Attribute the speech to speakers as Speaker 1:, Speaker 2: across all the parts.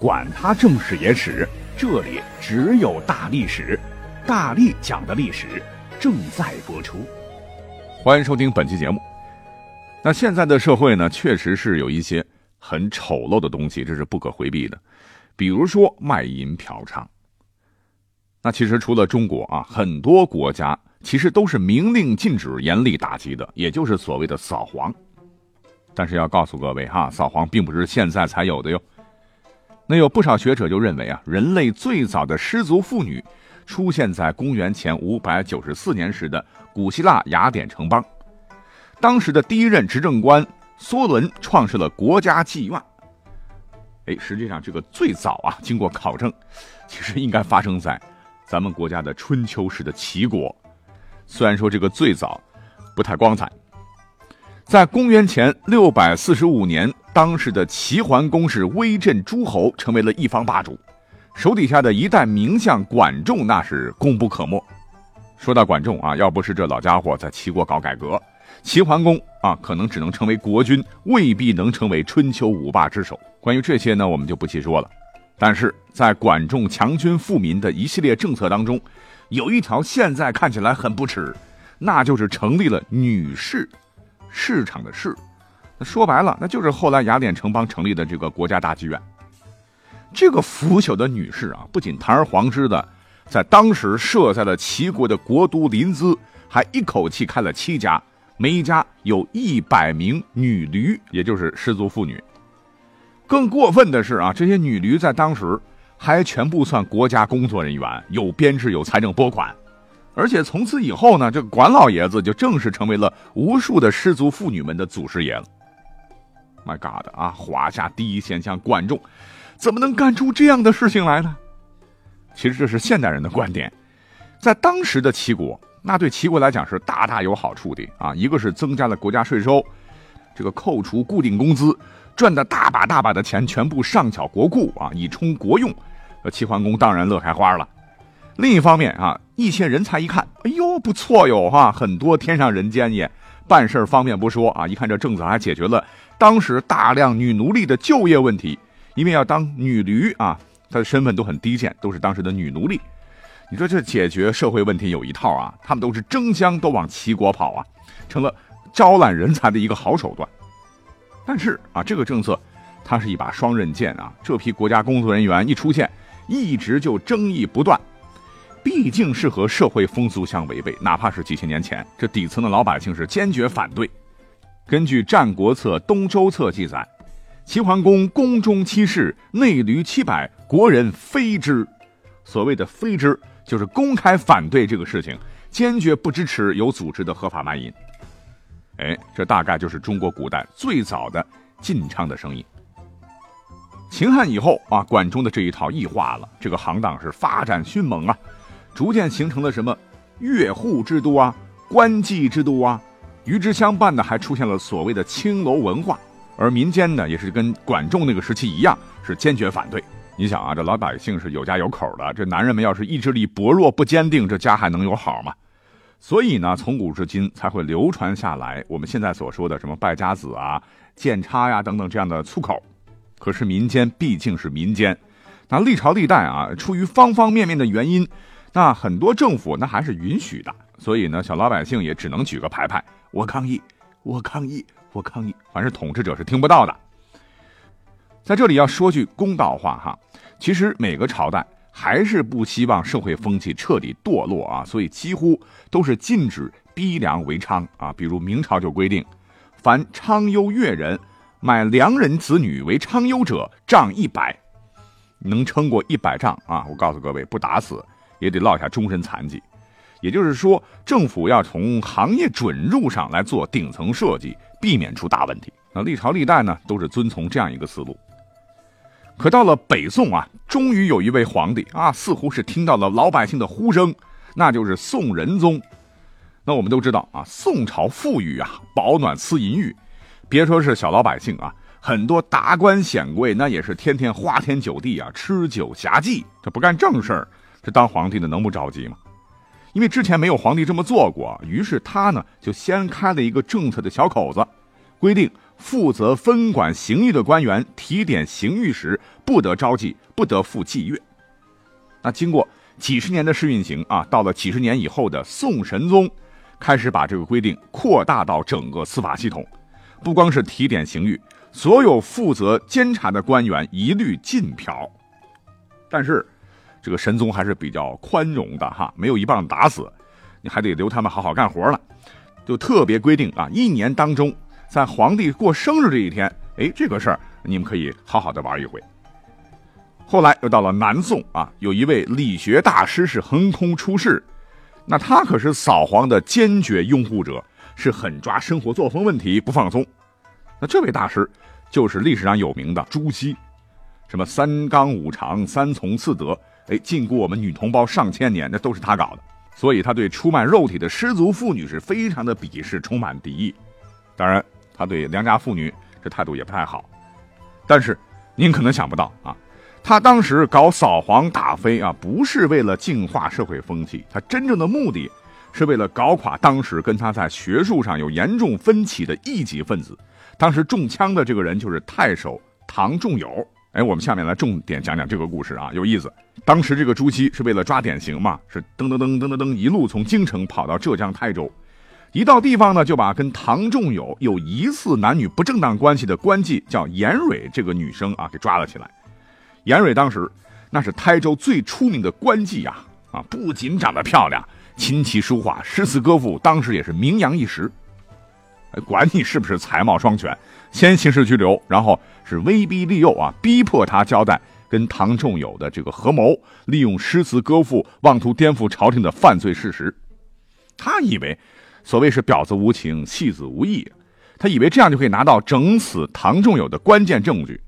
Speaker 1: 管他正史野史。这里只有大历史，大力讲的历史正在播出。
Speaker 2: 欢迎收听本期节目。那现在的社会呢，确实是有一些很丑陋的东西，这是不可回避的。比如说卖淫嫖娼。那其实除了中国啊，很多国家其实都是明令禁止、严厉打击的，也就是所谓的扫黄。但是要告诉各位哈，扫黄并不是现在才有的哟。那有不少学者就认为啊，人类最早的失足妇女出现在公元前五百九十四年时的古希腊雅典城邦。当时的第一任执政官梭伦创设了国家妓院。哎，实际上这个最早啊，经过考证，其实应该发生在咱们国家的春秋时的齐国。虽然说这个最早不太光彩，在公元前六百四十五年。当时的齐桓公是威震诸侯，成为了一方霸主，手底下的一代名将管仲那是功不可没。说到管仲啊，要不是这老家伙在齐国搞改革，齐桓公啊可能只能成为国君，未必能成为春秋五霸之首。关于这些呢，我们就不细说了。但是在管仲强军富民的一系列政策当中，有一条现在看起来很不耻，那就是成立了女士市场的市。说白了，那就是后来雅典城邦成立的这个国家大剧院。这个腐朽的女士啊，不仅堂而皇之的在当时设在了齐国的国都临淄，还一口气开了七家，每一家有一百名女驴，也就是失足妇女。更过分的是啊，这些女驴在当时还全部算国家工作人员，有编制，有财政拨款。而且从此以后呢，这管老爷子就正式成为了无数的失足妇女们的祖师爷了。My God 啊！华夏第一贤相管仲，怎么能干出这样的事情来呢？其实这是现代人的观点，在当时的齐国，那对齐国来讲是大大有好处的啊！一个是增加了国家税收，这个扣除固定工资，赚的大把大把的钱全部上缴国库啊，以充国用。呃，齐桓公当然乐开花了。另一方面啊，一些人才一看，哎呦不错哟哈，很多天上人间也。办事方便不说啊，一看这政策还解决了当时大量女奴隶的就业问题，因为要当女驴啊，她的身份都很低贱，都是当时的女奴隶。你说这解决社会问题有一套啊，他们都是争相都往齐国跑啊，成了招揽人才的一个好手段。但是啊，这个政策它是一把双刃剑啊，这批国家工作人员一出现，一直就争议不断。毕竟是和社会风俗相违背，哪怕是几千年前，这底层的老百姓是坚决反对。根据《战国策·东周策》记载，齐桓公宫中七室，内驴七百，国人非之。所谓的“非之”，就是公开反对这个事情，坚决不支持有组织的合法卖淫。哎，这大概就是中国古代最早的禁娼的声音。秦汉以后啊，管仲的这一套异化了，这个行当是发展迅猛啊。逐渐形成了什么越户制度啊、官妓制度啊，与之相伴的还出现了所谓的青楼文化，而民间呢也是跟管仲那个时期一样，是坚决反对。你想啊，这老百姓是有家有口的，这男人们要是意志力薄弱不坚定，这家还能有好吗？所以呢，从古至今才会流传下来我们现在所说的什么败家子啊、贱差呀等等这样的粗口。可是民间毕竟是民间，那历朝历代啊，出于方方面面的原因。那很多政府那还是允许的，所以呢，小老百姓也只能举个牌牌，我抗议，我抗议，我抗议，反正统治者是听不到的。在这里要说句公道话哈，其实每个朝代还是不希望社会风气彻底堕落啊，所以几乎都是禁止逼良为娼啊。比如明朝就规定，凡娼优越人买良人子女为娼优者，杖一百，能撑过一百丈啊，我告诉各位，不打死。也得落下终身残疾，也就是说，政府要从行业准入上来做顶层设计，避免出大问题。那历朝历代呢，都是遵从这样一个思路。可到了北宋啊，终于有一位皇帝啊，似乎是听到了老百姓的呼声，那就是宋仁宗。那我们都知道啊，宋朝富裕啊，保暖思淫欲，别说是小老百姓啊，很多达官显贵那也是天天花天酒地啊，吃酒侠妓，这不干正事儿，这当皇帝的能不着急吗？因为之前没有皇帝这么做过，于是他呢就先开了一个政策的小口子，规定。负责分管刑狱的官员提点刑狱时，不得招妓，不得赴妓乐。那经过几十年的试运行啊，到了几十年以后的宋神宗，开始把这个规定扩大到整个司法系统，不光是提点刑狱，所有负责监察的官员一律禁嫖。但是，这个神宗还是比较宽容的哈，没有一棒打死，你还得留他们好好干活了，就特别规定啊，一年当中。在皇帝过生日这一天，哎，这个事儿你们可以好好的玩一回。后来又到了南宋啊，有一位理学大师是横空出世，那他可是扫黄的坚决拥护者，是狠抓生活作风问题不放松。那这位大师就是历史上有名的朱熹，什么三纲五常、三从四德，哎，禁锢我们女同胞上千年，那都是他搞的。所以他对出卖肉体的失足妇女是非常的鄙视，充满敌意。当然。他对良家妇女这态度也不太好，但是您可能想不到啊，他当时搞扫黄打非啊，不是为了净化社会风气，他真正的目的是为了搞垮当时跟他在学术上有严重分歧的异己分子。当时中枪的这个人就是太守唐仲友。哎，我们下面来重点讲讲这个故事啊，有意思。当时这个朱熹是为了抓典型嘛，是噔噔噔噔噔噔一路从京城跑到浙江台州。一到地方呢，就把跟唐仲友有疑似男女不正当关系的官妓叫严蕊这个女生啊给抓了起来。严蕊当时那是台州最出名的官妓呀，啊不仅长得漂亮，琴棋书画、诗词歌赋，当时也是名扬一时。管你是不是才貌双全，先刑事拘留，然后是威逼利诱啊，逼迫他交代跟唐仲友的这个合谋，利用诗词歌赋妄图颠覆朝廷的犯罪事实。他以为。所谓是婊子无情，戏子无义，他以为这样就可以拿到整死唐仲友的关键证据，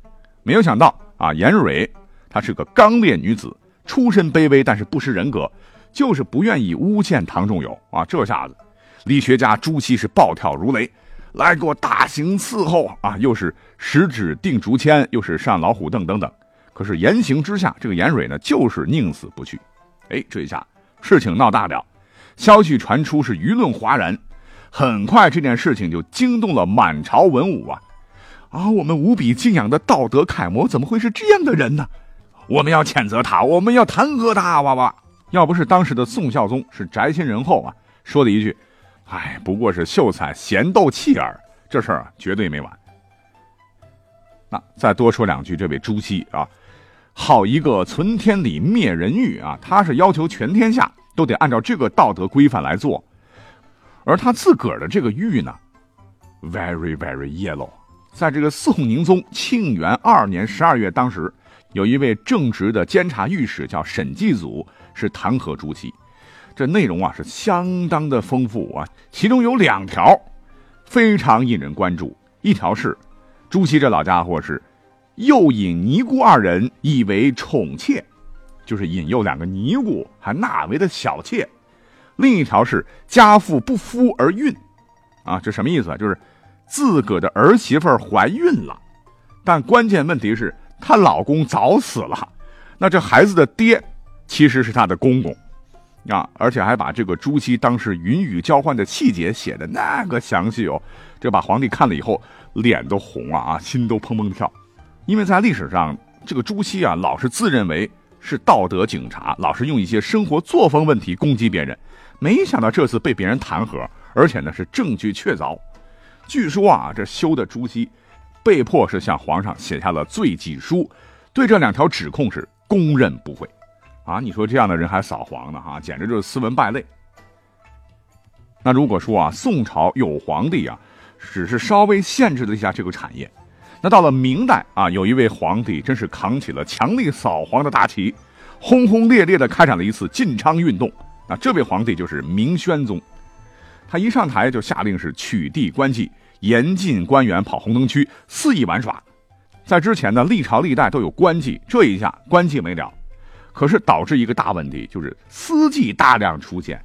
Speaker 2: 没有想到啊，严蕊她是个刚烈女子，出身卑微，但是不失人格，就是不愿意诬陷唐仲友啊。这下子，理学家朱熹是暴跳如雷，来给我大刑伺候啊！又是十指定竹签，又是上老虎凳等等。可是严刑之下，这个严蕊呢，就是宁死不屈。哎，这一下事情闹大了。消息传出是舆论哗然，很快这件事情就惊动了满朝文武啊！啊，我们无比敬仰的道德楷模怎么会是这样的人呢？我们要谴责他，我们要弹劾他！哇哇！要不是当时的宋孝宗是宅心仁厚啊，说了一句：“哎，不过是秀才闲斗气儿。”这事儿绝对没完。那再多说两句，这位朱熹啊，好一个存天理灭人欲啊！他是要求全天下。都得按照这个道德规范来做，而他自个儿的这个欲呢，very very yellow。在这个宋宁宗庆元二年十二月，当时有一位正直的监察御史叫沈继祖，是弹劾朱熹。这内容啊是相当的丰富啊，其中有两条非常引人关注。一条是朱熹这老家伙是诱引尼姑二人以为宠妾。就是引诱两个尼姑，还纳为的小妾；另一条是家父不夫而孕，啊，这什么意思啊？就是自个的儿媳妇怀孕了，但关键问题是她老公早死了，那这孩子的爹其实是她的公公，啊，而且还把这个朱熹当时云雨交换的细节写的那个详细哦，这把皇帝看了以后脸都红了啊，心都砰砰跳，因为在历史上这个朱熹啊，老是自认为。是道德警察，老是用一些生活作风问题攻击别人，没想到这次被别人弹劾，而且呢是证据确凿。据说啊，这羞的朱熹，被迫是向皇上写下了罪己书，对这两条指控是供认不讳。啊，你说这样的人还扫黄呢？哈，简直就是斯文败类。那如果说啊，宋朝有皇帝啊，只是稍微限制了一下这个产业。那到了明代啊，有一位皇帝真是扛起了强力扫黄的大旗，轰轰烈烈地开展了一次禁娼运动。那这位皇帝就是明宣宗，他一上台就下令是取缔官妓，严禁官员跑红灯区肆意玩耍。在之前呢，历朝历代都有官妓，这一下官妓没了，可是导致一个大问题，就是私妓大量出现，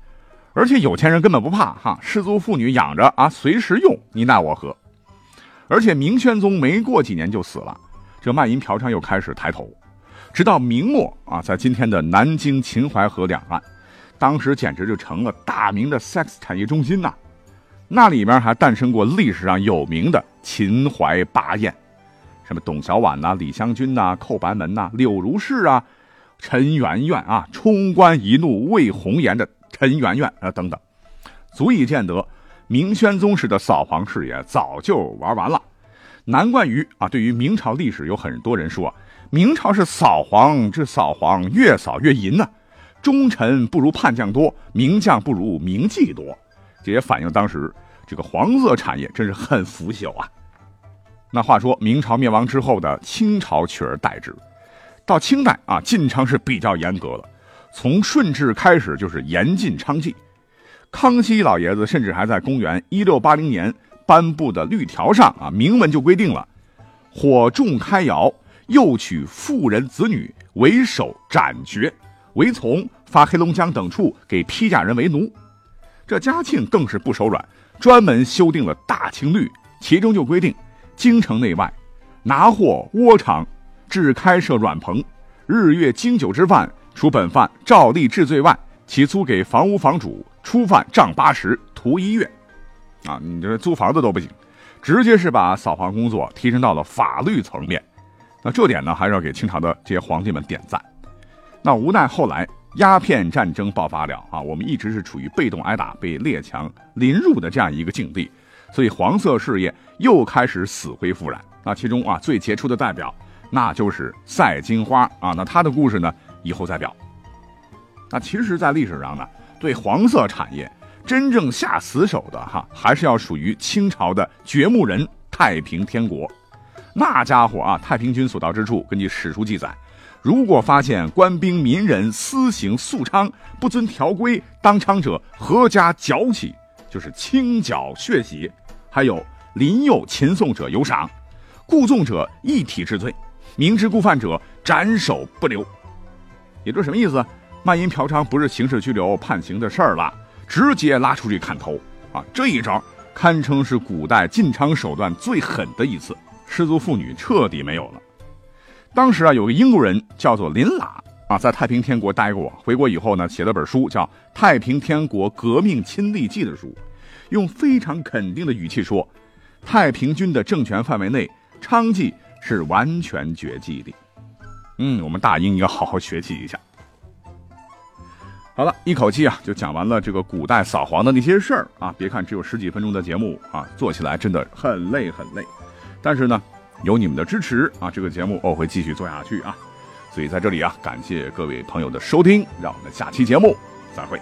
Speaker 2: 而且有钱人根本不怕哈，失足妇女养着啊，随时用，你奈我何？而且明宣宗没过几年就死了，这卖淫嫖娼又开始抬头，直到明末啊，在今天的南京秦淮河两岸，当时简直就成了大明的 sex 产业中心呐，那里面还诞生过历史上有名的秦淮八艳。什么董小宛呐、李香君呐、寇白门呐、柳如是啊、陈圆圆啊、冲冠一怒为红颜的陈圆圆啊等等，足以见得明宣宗时的扫黄事业早就玩完了。难怪于啊，对于明朝历史有很多人说，明朝是扫黄，这扫黄越扫越淫呢，忠臣不如叛将多，名将不如名妓多，这也反映当时这个黄色产业真是很腐朽啊。那话说，明朝灭亡之后的清朝取而代之，到清代啊，禁娼是比较严格了。从顺治开始就是严禁娼妓，康熙老爷子甚至还在公元一六八零年颁布的律条上啊，明文就规定了：火重开窑，诱娶妇人子女为首斩绝，为从发黑龙江等处给批假人为奴。这嘉庆更是不手软，专门修订了大清律，其中就规定。京城内外，拿货窝场，置开设软棚，日月经久之犯，除本犯照例治罪外，其租给房屋房主，初犯账八十，徒一月。啊，你这租房子都不行，直接是把扫黄工作提升到了法律层面。那这点呢，还是要给清朝的这些皇帝们点赞。那无奈后来鸦片战争爆发了啊，我们一直是处于被动挨打、被列强凌辱的这样一个境地。所以黄色事业又开始死灰复燃。那其中啊，最杰出的代表，那就是赛金花啊。那她的故事呢，以后再表。那其实，在历史上呢，对黄色产业真正下死手的哈，还是要属于清朝的掘墓人太平天国。那家伙啊，太平军所到之处，根据史书记载，如果发现官兵民人私行宿娼，不遵条规当娼者，合家绞起。就是清剿血洗，还有临诱擒送者有赏，故纵者一体治罪，明知故犯者斩首不留。也就是什么意思？卖淫嫖娼不是刑事拘留判刑的事儿了，直接拉出去砍头啊！这一招堪称是古代禁娼手段最狠的一次，失足妇女彻底没有了。当时啊，有个英国人叫做林喇。啊，在太平天国待过，回国以后呢，写了本书，叫《太平天国革命亲历记》的书，用非常肯定的语气说，太平军的政权范围内，娼妓是完全绝迹的。嗯，我们大英应该好好学习一下。好了，一口气啊，就讲完了这个古代扫黄的那些事儿啊。别看只有十几分钟的节目啊，做起来真的很累很累，但是呢，有你们的支持啊，这个节目我会继续做下去啊。所以在这里啊，感谢各位朋友的收听，让我们下期节目再会。